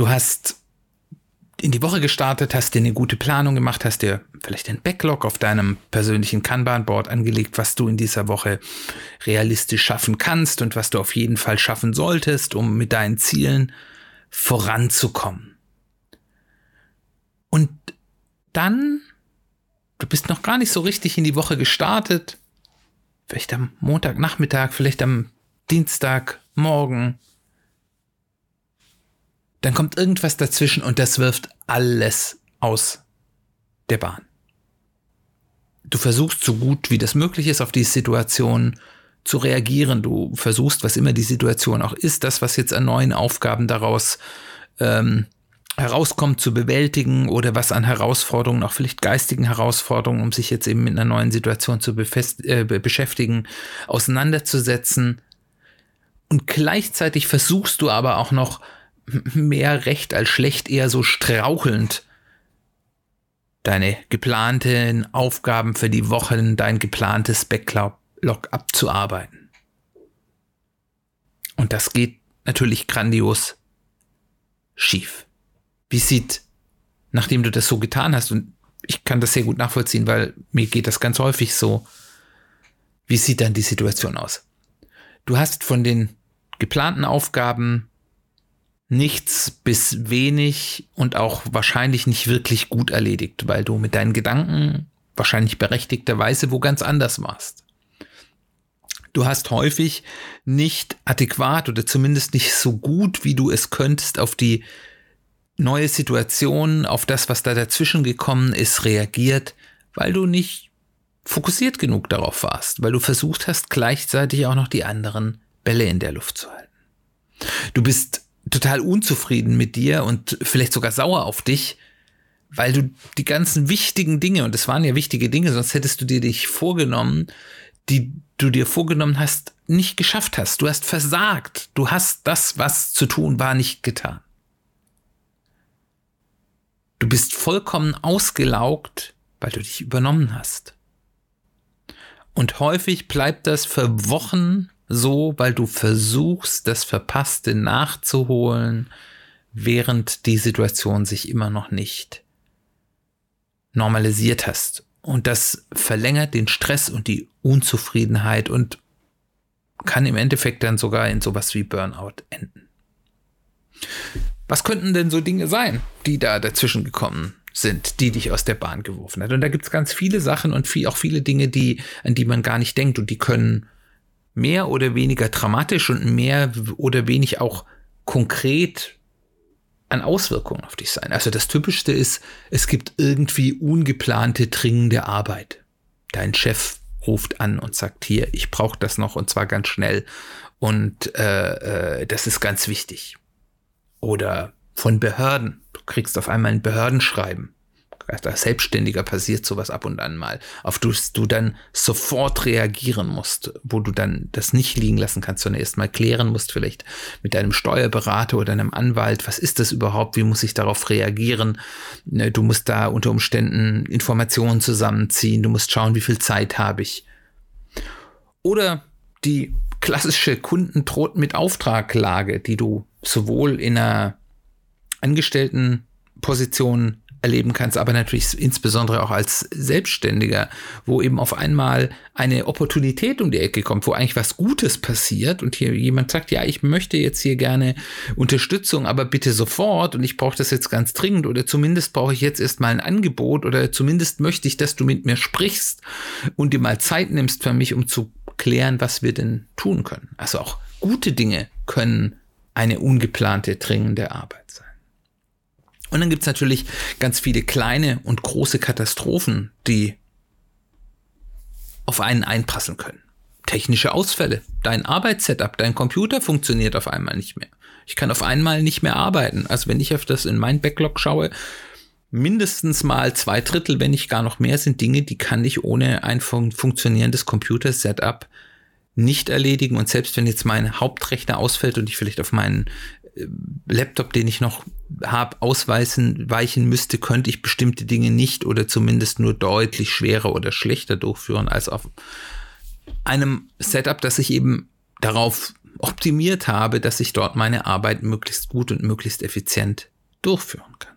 Du hast in die Woche gestartet, hast dir eine gute Planung gemacht, hast dir vielleicht ein Backlog auf deinem persönlichen Kanban-Board angelegt, was du in dieser Woche realistisch schaffen kannst und was du auf jeden Fall schaffen solltest, um mit deinen Zielen voranzukommen. Und dann, du bist noch gar nicht so richtig in die Woche gestartet, vielleicht am Montagnachmittag, vielleicht am Dienstagmorgen, dann kommt irgendwas dazwischen und das wirft alles aus der Bahn. Du versuchst so gut wie das möglich ist, auf die Situation zu reagieren. Du versuchst, was immer die Situation auch ist, das, was jetzt an neuen Aufgaben daraus ähm, herauskommt, zu bewältigen oder was an Herausforderungen, auch vielleicht geistigen Herausforderungen, um sich jetzt eben mit einer neuen Situation zu äh, beschäftigen, auseinanderzusetzen. Und gleichzeitig versuchst du aber auch noch mehr recht als schlecht, eher so strauchelnd deine geplanten Aufgaben für die Wochen, dein geplantes Backlog abzuarbeiten. Und das geht natürlich grandios schief. Wie sieht, nachdem du das so getan hast, und ich kann das sehr gut nachvollziehen, weil mir geht das ganz häufig so, wie sieht dann die Situation aus? Du hast von den geplanten Aufgaben nichts bis wenig und auch wahrscheinlich nicht wirklich gut erledigt, weil du mit deinen Gedanken wahrscheinlich berechtigterweise wo ganz anders warst. Du hast häufig nicht adäquat oder zumindest nicht so gut, wie du es könntest, auf die neue Situation, auf das, was da dazwischen gekommen ist, reagiert, weil du nicht fokussiert genug darauf warst, weil du versucht hast, gleichzeitig auch noch die anderen Bälle in der Luft zu halten. Du bist total unzufrieden mit dir und vielleicht sogar sauer auf dich, weil du die ganzen wichtigen Dinge, und es waren ja wichtige Dinge, sonst hättest du dir dich vorgenommen, die du dir vorgenommen hast, nicht geschafft hast. Du hast versagt. Du hast das, was zu tun war, nicht getan. Du bist vollkommen ausgelaugt, weil du dich übernommen hast. Und häufig bleibt das für Wochen so, weil du versuchst, das Verpasste nachzuholen, während die Situation sich immer noch nicht normalisiert hast. Und das verlängert den Stress und die Unzufriedenheit und kann im Endeffekt dann sogar in sowas wie Burnout enden. Was könnten denn so Dinge sein, die da dazwischen gekommen sind, die dich aus der Bahn geworfen hat? Und da gibt es ganz viele Sachen und viel, auch viele Dinge, die, an die man gar nicht denkt und die können mehr oder weniger dramatisch und mehr oder wenig auch konkret an Auswirkungen auf dich sein. Also das Typischste ist, es gibt irgendwie ungeplante, dringende Arbeit. Dein Chef ruft an und sagt, hier, ich brauche das noch und zwar ganz schnell und äh, äh, das ist ganz wichtig. Oder von Behörden. Du kriegst auf einmal ein Behördenschreiben als Selbstständiger passiert sowas ab und an mal, auf das du dann sofort reagieren musst, wo du dann das nicht liegen lassen kannst, sondern erst mal klären musst, vielleicht mit deinem Steuerberater oder einem Anwalt, was ist das überhaupt, wie muss ich darauf reagieren? Ne, du musst da unter Umständen Informationen zusammenziehen, du musst schauen, wie viel Zeit habe ich. Oder die klassische Kunden droht mit Auftraglage, die du sowohl in einer Angestelltenposition erleben kannst, aber natürlich insbesondere auch als Selbstständiger, wo eben auf einmal eine Opportunität um die Ecke kommt, wo eigentlich was Gutes passiert und hier jemand sagt, ja, ich möchte jetzt hier gerne Unterstützung, aber bitte sofort und ich brauche das jetzt ganz dringend oder zumindest brauche ich jetzt erstmal ein Angebot oder zumindest möchte ich, dass du mit mir sprichst und dir mal Zeit nimmst für mich, um zu klären, was wir denn tun können. Also auch gute Dinge können eine ungeplante, dringende Arbeit sein. Und dann gibt's natürlich ganz viele kleine und große Katastrophen, die auf einen einprasseln können. technische Ausfälle. Dein Arbeitssetup, dein Computer funktioniert auf einmal nicht mehr. Ich kann auf einmal nicht mehr arbeiten. Also wenn ich auf das in mein Backlog schaue, mindestens mal zwei Drittel, wenn nicht gar noch mehr, sind Dinge, die kann ich ohne ein fun funktionierendes Computer-Setup nicht erledigen. Und selbst wenn jetzt mein Hauptrechner ausfällt und ich vielleicht auf meinen Laptop, den ich noch habe, ausweisen, weichen müsste, könnte ich bestimmte Dinge nicht oder zumindest nur deutlich schwerer oder schlechter durchführen als auf einem Setup, das ich eben darauf optimiert habe, dass ich dort meine Arbeit möglichst gut und möglichst effizient durchführen kann.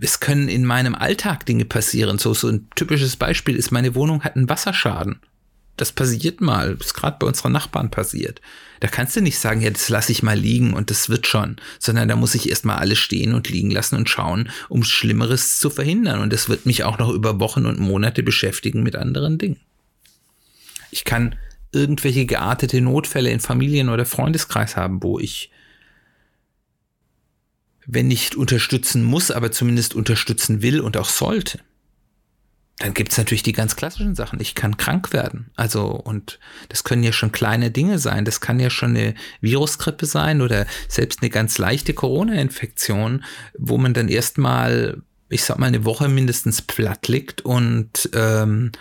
Es können in meinem Alltag Dinge passieren. So, so ein typisches Beispiel ist, meine Wohnung hat einen Wasserschaden. Das passiert mal, ist gerade bei unserer Nachbarn passiert. Da kannst du nicht sagen, ja, das lasse ich mal liegen und das wird schon, sondern da muss ich erstmal alles stehen und liegen lassen und schauen, um Schlimmeres zu verhindern. Und das wird mich auch noch über Wochen und Monate beschäftigen mit anderen Dingen. Ich kann irgendwelche geartete Notfälle in Familien- oder Freundeskreis haben, wo ich, wenn nicht unterstützen muss, aber zumindest unterstützen will und auch sollte. Dann gibt's natürlich die ganz klassischen Sachen. Ich kann krank werden. Also, und das können ja schon kleine Dinge sein. Das kann ja schon eine Virusgrippe sein oder selbst eine ganz leichte Corona-Infektion, wo man dann erstmal, ich sag mal, eine Woche mindestens platt liegt und ähm,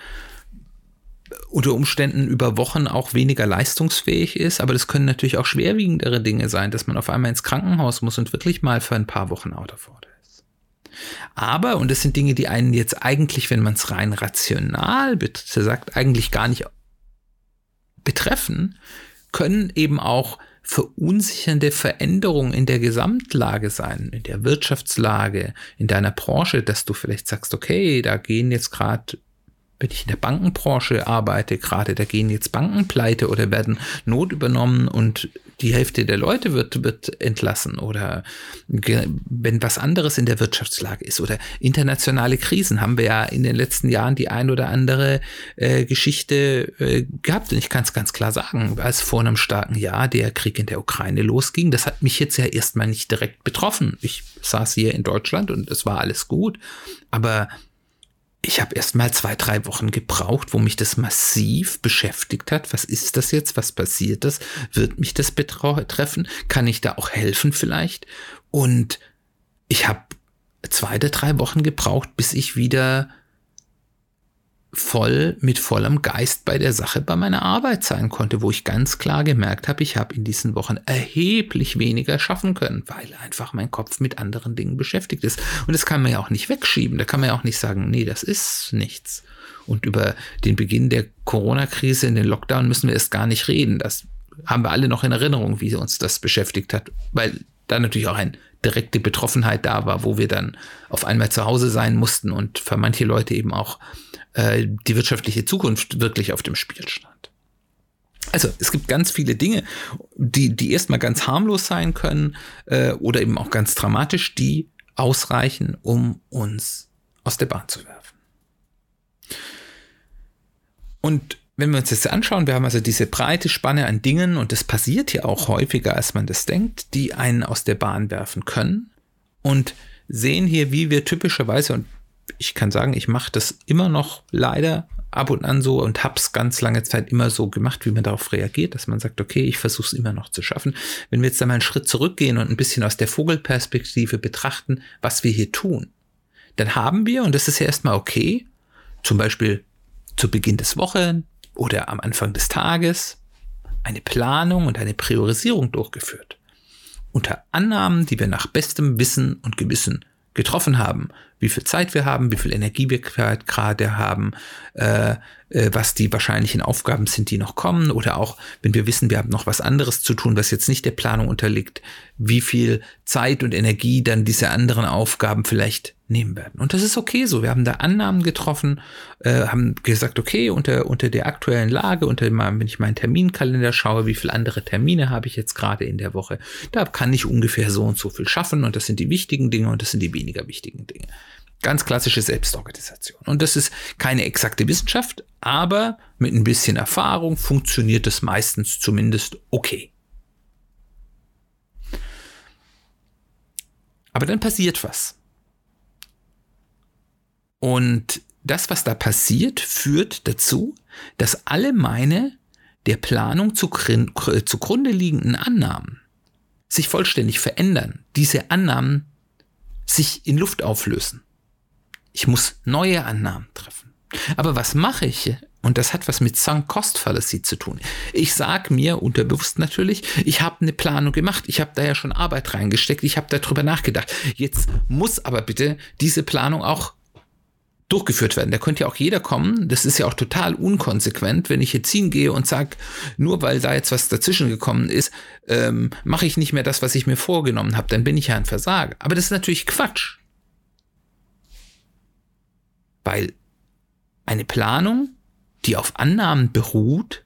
unter Umständen über Wochen auch weniger leistungsfähig ist, aber das können natürlich auch schwerwiegendere Dinge sein, dass man auf einmal ins Krankenhaus muss und wirklich mal für ein paar Wochen out of order. Aber, und das sind Dinge, die einen jetzt eigentlich, wenn man es rein rational sagt, eigentlich gar nicht betreffen, können eben auch verunsichernde Veränderungen in der Gesamtlage sein, in der Wirtschaftslage, in deiner Branche, dass du vielleicht sagst, okay, da gehen jetzt gerade wenn ich in der Bankenbranche arbeite, gerade da gehen jetzt Banken pleite oder werden Not übernommen und die Hälfte der Leute wird, wird entlassen oder wenn was anderes in der Wirtschaftslage ist oder internationale Krisen haben wir ja in den letzten Jahren die ein oder andere äh, Geschichte äh, gehabt und ich kann es ganz klar sagen, als vor einem starken Jahr der Krieg in der Ukraine losging, das hat mich jetzt ja erstmal nicht direkt betroffen. Ich saß hier in Deutschland und es war alles gut, aber ich habe erst mal zwei, drei Wochen gebraucht, wo mich das massiv beschäftigt hat. Was ist das jetzt? Was passiert das? Wird mich das betreffen? Kann ich da auch helfen vielleicht? Und ich habe zwei oder drei Wochen gebraucht, bis ich wieder voll mit vollem Geist bei der Sache bei meiner Arbeit sein konnte, wo ich ganz klar gemerkt habe, ich habe in diesen Wochen erheblich weniger schaffen können, weil einfach mein Kopf mit anderen Dingen beschäftigt ist. Und das kann man ja auch nicht wegschieben. Da kann man ja auch nicht sagen, nee, das ist nichts. Und über den Beginn der Corona-Krise in den Lockdown müssen wir erst gar nicht reden. Das haben wir alle noch in Erinnerung, wie uns das beschäftigt hat, weil da natürlich auch eine direkte Betroffenheit da war, wo wir dann auf einmal zu Hause sein mussten und für manche Leute eben auch äh, die wirtschaftliche Zukunft wirklich auf dem Spiel stand. Also es gibt ganz viele Dinge, die, die erstmal ganz harmlos sein können äh, oder eben auch ganz dramatisch, die ausreichen, um uns aus der Bahn zu werfen. Und wenn wir uns das anschauen, wir haben also diese breite Spanne an Dingen und das passiert ja auch häufiger, als man das denkt, die einen aus der Bahn werfen können und sehen hier, wie wir typischerweise, und ich kann sagen, ich mache das immer noch leider ab und an so und habe es ganz lange Zeit immer so gemacht, wie man darauf reagiert, dass man sagt, okay, ich versuche es immer noch zu schaffen. Wenn wir jetzt einmal einen Schritt zurückgehen und ein bisschen aus der Vogelperspektive betrachten, was wir hier tun, dann haben wir, und das ist ja erstmal okay, zum Beispiel zu Beginn des Wochen oder am Anfang des Tages eine Planung und eine Priorisierung durchgeführt. Unter Annahmen, die wir nach bestem Wissen und Gewissen getroffen haben, wie viel Zeit wir haben, wie viel Energie wir gerade haben, äh, äh, was die wahrscheinlichen Aufgaben sind, die noch kommen, oder auch, wenn wir wissen, wir haben noch was anderes zu tun, was jetzt nicht der Planung unterliegt, wie viel Zeit und Energie dann diese anderen Aufgaben vielleicht nehmen werden. Und das ist okay so. Wir haben da Annahmen getroffen, äh, haben gesagt, okay, unter, unter der aktuellen Lage, unter wenn ich meinen Terminkalender schaue, wie viele andere Termine habe ich jetzt gerade in der Woche, da kann ich ungefähr so und so viel schaffen und das sind die wichtigen Dinge und das sind die weniger wichtigen Dinge. Ganz klassische Selbstorganisation. Und das ist keine exakte Wissenschaft, aber mit ein bisschen Erfahrung funktioniert es meistens zumindest okay. Aber dann passiert was. Und das, was da passiert, führt dazu, dass alle meine der Planung zugrunde liegenden Annahmen sich vollständig verändern, diese Annahmen sich in Luft auflösen. Ich muss neue Annahmen treffen. Aber was mache ich? Und das hat was mit Sunk Cost Fallacy zu tun. Ich sage mir unterbewusst natürlich, ich habe eine Planung gemacht, ich habe da ja schon Arbeit reingesteckt, ich habe darüber nachgedacht. Jetzt muss aber bitte diese Planung auch durchgeführt werden. Da könnte ja auch jeder kommen. Das ist ja auch total unkonsequent, wenn ich jetzt hingehe und sage, nur weil da jetzt was dazwischen gekommen ist, ähm, mache ich nicht mehr das, was ich mir vorgenommen habe. Dann bin ich ja ein Versager. Aber das ist natürlich Quatsch. Weil eine Planung, die auf Annahmen beruht,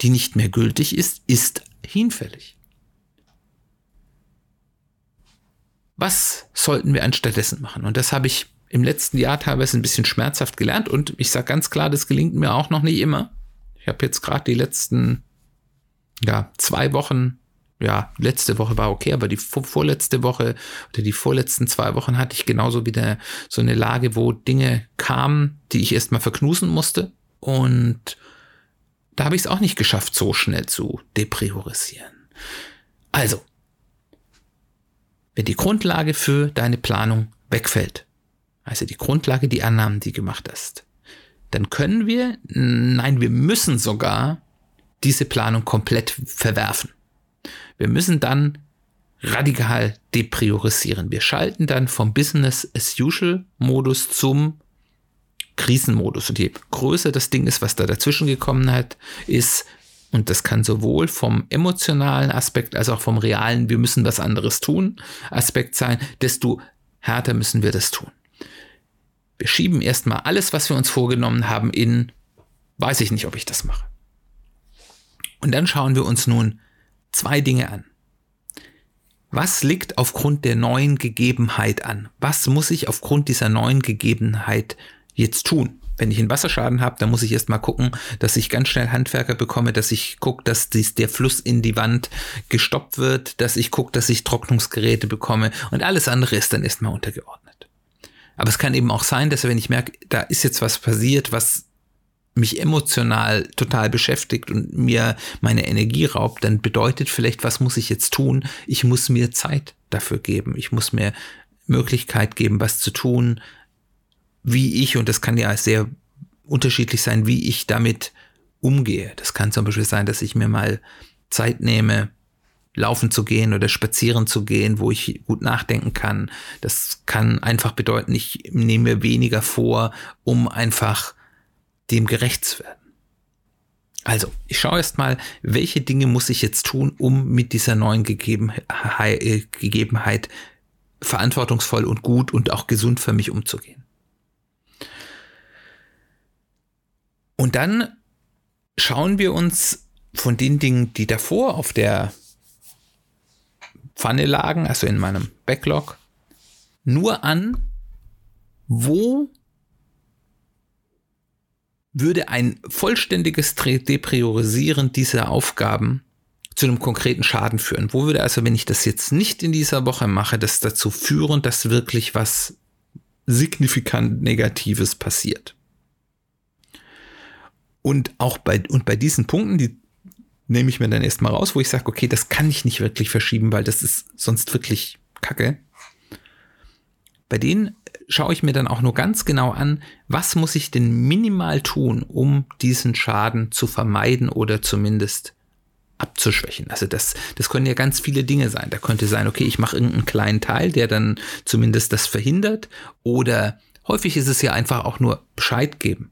die nicht mehr gültig ist, ist hinfällig. Was sollten wir anstattdessen machen? Und das habe ich im letzten Jahr teilweise ein bisschen schmerzhaft gelernt und ich sage ganz klar, das gelingt mir auch noch nicht immer. Ich habe jetzt gerade die letzten ja, zwei Wochen, ja, letzte Woche war okay, aber die vorletzte Woche oder die vorletzten zwei Wochen hatte ich genauso wieder so eine Lage, wo Dinge kamen, die ich erstmal verknusen musste. Und da habe ich es auch nicht geschafft, so schnell zu depriorisieren. Also, wenn die Grundlage für deine Planung wegfällt, also die Grundlage, die Annahmen, die gemacht hast, dann können wir, nein, wir müssen sogar diese Planung komplett verwerfen. Wir müssen dann radikal depriorisieren. Wir schalten dann vom Business as usual Modus zum Krisenmodus. Und je größer das Ding ist, was da dazwischen gekommen hat, ist, und das kann sowohl vom emotionalen Aspekt als auch vom realen, wir müssen was anderes tun, Aspekt sein, desto härter müssen wir das tun. Wir schieben erstmal alles, was wir uns vorgenommen haben, in, weiß ich nicht, ob ich das mache. Und dann schauen wir uns nun zwei Dinge an. Was liegt aufgrund der neuen Gegebenheit an? Was muss ich aufgrund dieser neuen Gegebenheit jetzt tun? Wenn ich einen Wasserschaden habe, dann muss ich erstmal gucken, dass ich ganz schnell Handwerker bekomme, dass ich gucke, dass dies, der Fluss in die Wand gestoppt wird, dass ich gucke, dass ich Trocknungsgeräte bekomme und alles andere ist dann erstmal untergeordnet. Aber es kann eben auch sein, dass wenn ich merke, da ist jetzt was passiert, was mich emotional total beschäftigt und mir meine Energie raubt, dann bedeutet vielleicht, was muss ich jetzt tun? Ich muss mir Zeit dafür geben. Ich muss mir Möglichkeit geben, was zu tun, wie ich, und das kann ja sehr unterschiedlich sein, wie ich damit umgehe. Das kann zum Beispiel sein, dass ich mir mal Zeit nehme, laufen zu gehen oder spazieren zu gehen, wo ich gut nachdenken kann. Das kann einfach bedeuten, ich nehme mir weniger vor, um einfach dem gerecht zu werden. Also, ich schaue erst mal, welche Dinge muss ich jetzt tun, um mit dieser neuen äh, Gegebenheit verantwortungsvoll und gut und auch gesund für mich umzugehen. Und dann schauen wir uns von den Dingen, die davor auf der Pfanne lagen, also in meinem Backlog, nur an, wo würde ein vollständiges Depriorisieren dieser Aufgaben zu einem konkreten Schaden führen? Wo würde also, wenn ich das jetzt nicht in dieser Woche mache, das dazu führen, dass wirklich was signifikant Negatives passiert? Und auch bei, und bei diesen Punkten, die nehme ich mir dann erstmal raus, wo ich sage, okay, das kann ich nicht wirklich verschieben, weil das ist sonst wirklich kacke. Bei denen schaue ich mir dann auch nur ganz genau an, was muss ich denn minimal tun, um diesen Schaden zu vermeiden oder zumindest abzuschwächen. Also das, das können ja ganz viele Dinge sein. Da könnte sein, okay, ich mache irgendeinen kleinen Teil, der dann zumindest das verhindert. Oder häufig ist es ja einfach auch nur Bescheid geben.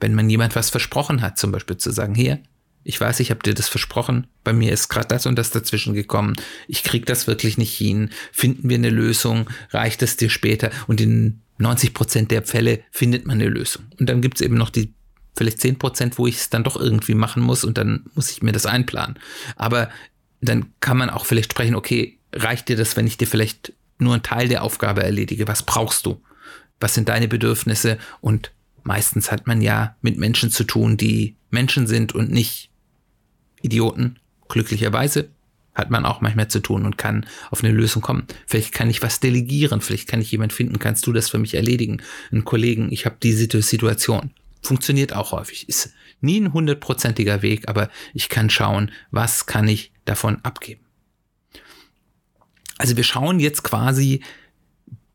Wenn man jemand was versprochen hat, zum Beispiel zu sagen, hier, ich weiß, ich habe dir das versprochen. Bei mir ist gerade das und das dazwischen gekommen. Ich krieg das wirklich nicht hin. Finden wir eine Lösung? Reicht es dir später? Und in 90 Prozent der Fälle findet man eine Lösung. Und dann gibt es eben noch die vielleicht 10 Prozent, wo ich es dann doch irgendwie machen muss und dann muss ich mir das einplanen. Aber dann kann man auch vielleicht sprechen, okay, reicht dir das, wenn ich dir vielleicht nur einen Teil der Aufgabe erledige? Was brauchst du? Was sind deine Bedürfnisse? Und meistens hat man ja mit Menschen zu tun, die Menschen sind und nicht Idioten. Glücklicherweise hat man auch manchmal zu tun und kann auf eine Lösung kommen. Vielleicht kann ich was delegieren, vielleicht kann ich jemand finden, kannst du das für mich erledigen? Einen Kollegen, ich habe diese Situation. Funktioniert auch häufig. Ist nie ein hundertprozentiger Weg, aber ich kann schauen, was kann ich davon abgeben. Also wir schauen jetzt quasi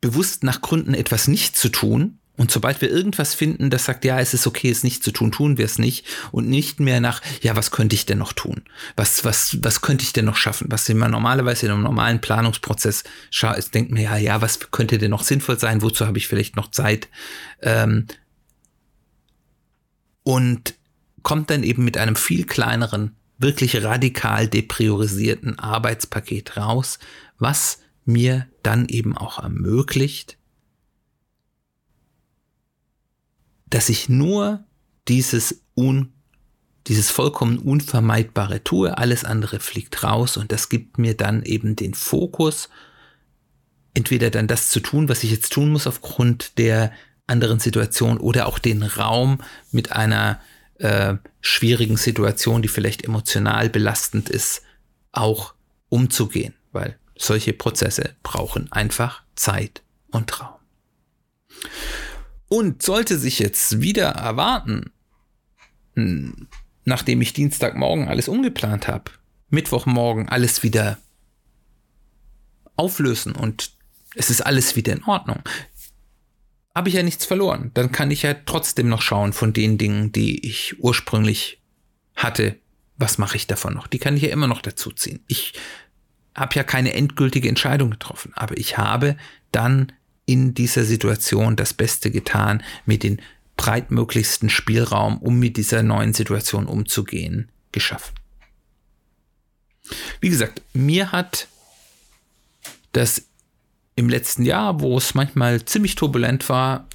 bewusst nach Gründen, etwas nicht zu tun. Und sobald wir irgendwas finden, das sagt, ja, es ist okay, es nicht zu tun, tun wir es nicht. Und nicht mehr nach, ja, was könnte ich denn noch tun? Was, was, was könnte ich denn noch schaffen? Was man normalerweise in einem normalen Planungsprozess schaut, denkt man, ja, ja, was könnte denn noch sinnvoll sein? Wozu habe ich vielleicht noch Zeit? Ähm, und kommt dann eben mit einem viel kleineren, wirklich radikal depriorisierten Arbeitspaket raus, was mir dann eben auch ermöglicht, dass ich nur dieses un dieses vollkommen Unvermeidbare tue, alles andere fliegt raus und das gibt mir dann eben den Fokus, entweder dann das zu tun, was ich jetzt tun muss aufgrund der anderen Situation oder auch den Raum mit einer äh, schwierigen Situation, die vielleicht emotional belastend ist, auch umzugehen, weil solche Prozesse brauchen einfach Zeit und Raum. Und sollte sich jetzt wieder erwarten, hm, nachdem ich Dienstagmorgen alles umgeplant habe, Mittwochmorgen alles wieder auflösen und es ist alles wieder in Ordnung, habe ich ja nichts verloren. Dann kann ich ja trotzdem noch schauen von den Dingen, die ich ursprünglich hatte. Was mache ich davon noch? Die kann ich ja immer noch dazu ziehen. Ich habe ja keine endgültige Entscheidung getroffen, aber ich habe dann in dieser Situation das Beste getan, mit den breitmöglichsten Spielraum, um mit dieser neuen Situation umzugehen, geschaffen. Wie gesagt, mir hat das im letzten Jahr, wo es manchmal ziemlich turbulent war,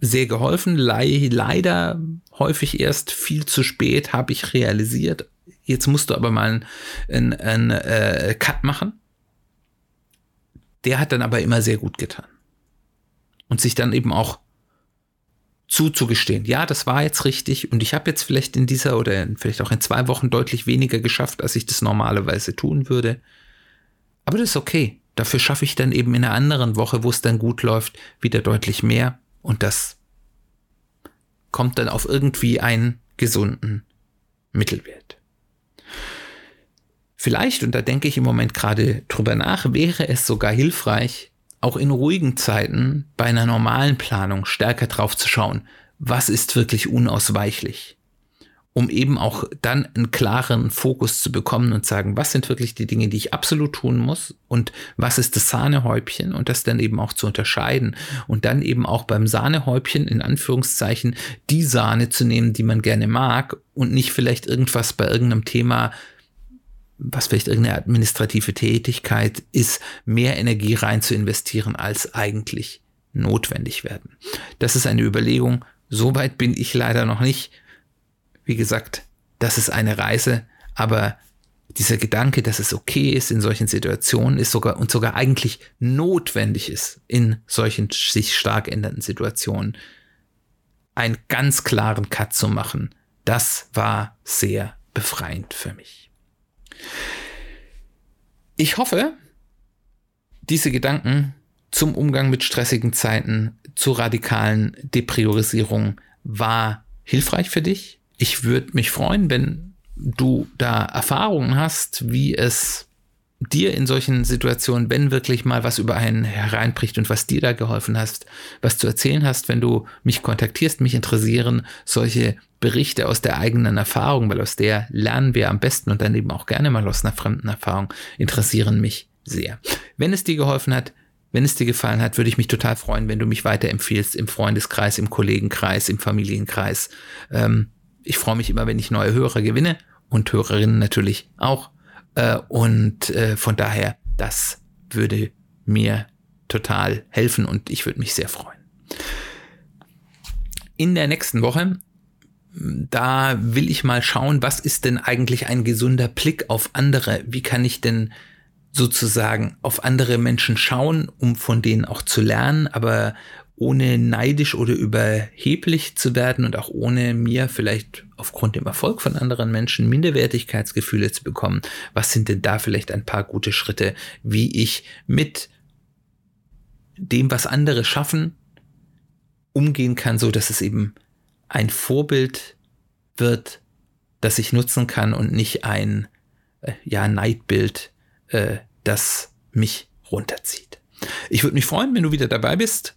sehr geholfen. Le leider häufig erst viel zu spät habe ich realisiert. Jetzt musst du aber mal einen, einen äh, Cut machen. Der hat dann aber immer sehr gut getan. Und sich dann eben auch zuzugestehen, ja, das war jetzt richtig und ich habe jetzt vielleicht in dieser oder vielleicht auch in zwei Wochen deutlich weniger geschafft, als ich das normalerweise tun würde. Aber das ist okay. Dafür schaffe ich dann eben in einer anderen Woche, wo es dann gut läuft, wieder deutlich mehr. Und das kommt dann auf irgendwie einen gesunden Mittelwert. Vielleicht, und da denke ich im Moment gerade drüber nach, wäre es sogar hilfreich, auch in ruhigen Zeiten bei einer normalen Planung stärker drauf zu schauen, was ist wirklich unausweichlich um eben auch dann einen klaren Fokus zu bekommen und sagen, was sind wirklich die Dinge, die ich absolut tun muss und was ist das Sahnehäubchen und das dann eben auch zu unterscheiden und dann eben auch beim Sahnehäubchen in Anführungszeichen die Sahne zu nehmen, die man gerne mag und nicht vielleicht irgendwas bei irgendeinem Thema was vielleicht irgendeine administrative Tätigkeit ist, mehr Energie rein zu investieren, als eigentlich notwendig werden. Das ist eine Überlegung. Soweit bin ich leider noch nicht wie gesagt, das ist eine Reise, aber dieser Gedanke, dass es okay ist in solchen Situationen, ist sogar und sogar eigentlich notwendig ist in solchen sich stark ändernden Situationen, einen ganz klaren Cut zu machen, das war sehr befreiend für mich. Ich hoffe, diese Gedanken zum Umgang mit stressigen Zeiten, zur radikalen Depriorisierung war hilfreich für dich. Ich würde mich freuen, wenn du da Erfahrungen hast, wie es dir in solchen Situationen, wenn wirklich mal was über einen hereinbricht und was dir da geholfen hast, was zu erzählen hast, wenn du mich kontaktierst, mich interessieren solche Berichte aus der eigenen Erfahrung, weil aus der lernen wir am besten und dann eben auch gerne mal aus einer fremden Erfahrung, interessieren mich sehr. Wenn es dir geholfen hat, wenn es dir gefallen hat, würde ich mich total freuen, wenn du mich weiterempfiehlst im Freundeskreis, im Kollegenkreis, im Familienkreis. Ähm, ich freue mich immer, wenn ich neue Hörer gewinne und Hörerinnen natürlich auch. Äh, und äh, von daher, das würde mir total helfen und ich würde mich sehr freuen. In der nächsten Woche, da will ich mal schauen, was ist denn eigentlich ein gesunder Blick auf andere? Wie kann ich denn sozusagen auf andere Menschen schauen, um von denen auch zu lernen, aber ohne neidisch oder überheblich zu werden und auch ohne mir vielleicht aufgrund dem Erfolg von anderen Menschen Minderwertigkeitsgefühle zu bekommen. Was sind denn da vielleicht ein paar gute Schritte, wie ich mit dem, was andere schaffen, umgehen kann, so dass es eben ein Vorbild wird, das ich nutzen kann und nicht ein äh, ja, Neidbild, äh, das mich runterzieht. Ich würde mich freuen, wenn du wieder dabei bist.